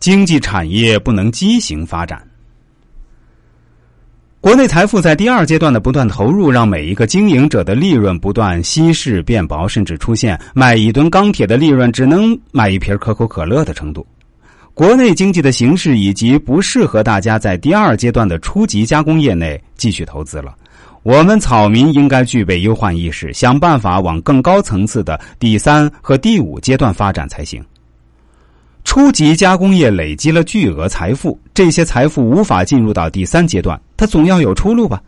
经济产业不能畸形发展。国内财富在第二阶段的不断投入，让每一个经营者的利润不断稀释变薄，甚至出现卖一吨钢铁的利润只能买一瓶可口可乐的程度。国内经济的形势以及不适合大家在第二阶段的初级加工业内继续投资了。我们草民应该具备忧患意识，想办法往更高层次的第三和第五阶段发展才行。初级加工业累积了巨额财富，这些财富无法进入到第三阶段，它总要有出路吧？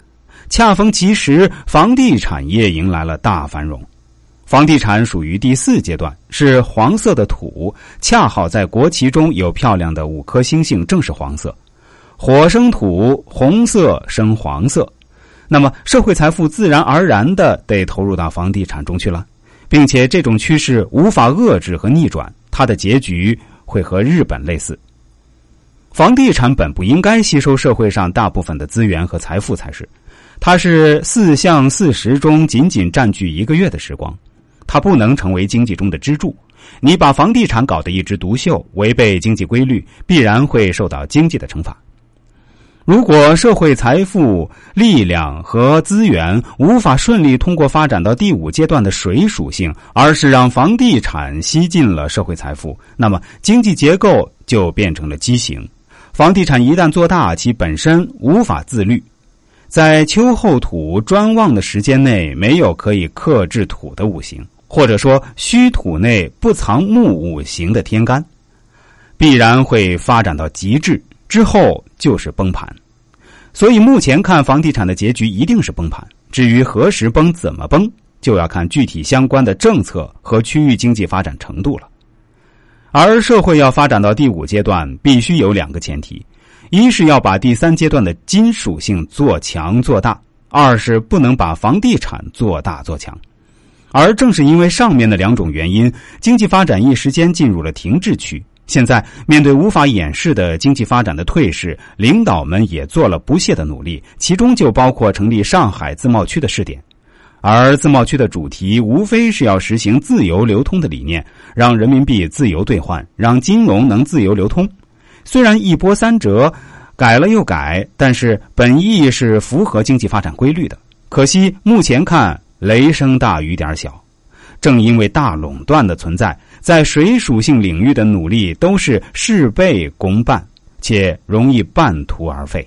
恰逢其时，房地产业迎来了大繁荣。房地产属于第四阶段，是黄色的土，恰好在国旗中有漂亮的五颗星星，正是黄色。火生土，红色生黄色，那么社会财富自然而然的得投入到房地产中去了，并且这种趋势无法遏制和逆转，它的结局。会和日本类似，房地产本不应该吸收社会上大部分的资源和财富才是，它是四项四十中仅仅占据一个月的时光，它不能成为经济中的支柱。你把房地产搞得一枝独秀，违背经济规律，必然会受到经济的惩罚。如果社会财富、力量和资源无法顺利通过发展到第五阶段的水属性，而是让房地产吸进了社会财富，那么经济结构就变成了畸形。房地产一旦做大，其本身无法自律，在秋后土专旺的时间内，没有可以克制土的五行，或者说虚土内不藏木五行的天干，必然会发展到极致。之后就是崩盘，所以目前看房地产的结局一定是崩盘。至于何时崩、怎么崩，就要看具体相关的政策和区域经济发展程度了。而社会要发展到第五阶段，必须有两个前提：一是要把第三阶段的金属性做强做大；二是不能把房地产做大做强。而正是因为上面的两种原因，经济发展一时间进入了停滞区。现在面对无法掩饰的经济发展的退势，领导们也做了不懈的努力，其中就包括成立上海自贸区的试点。而自贸区的主题无非是要实行自由流通的理念，让人民币自由兑换，让金融能自由流通。虽然一波三折，改了又改，但是本意是符合经济发展规律的。可惜目前看雷声大雨点小。正因为大垄断的存在，在水属性领域的努力都是事倍功半，且容易半途而废。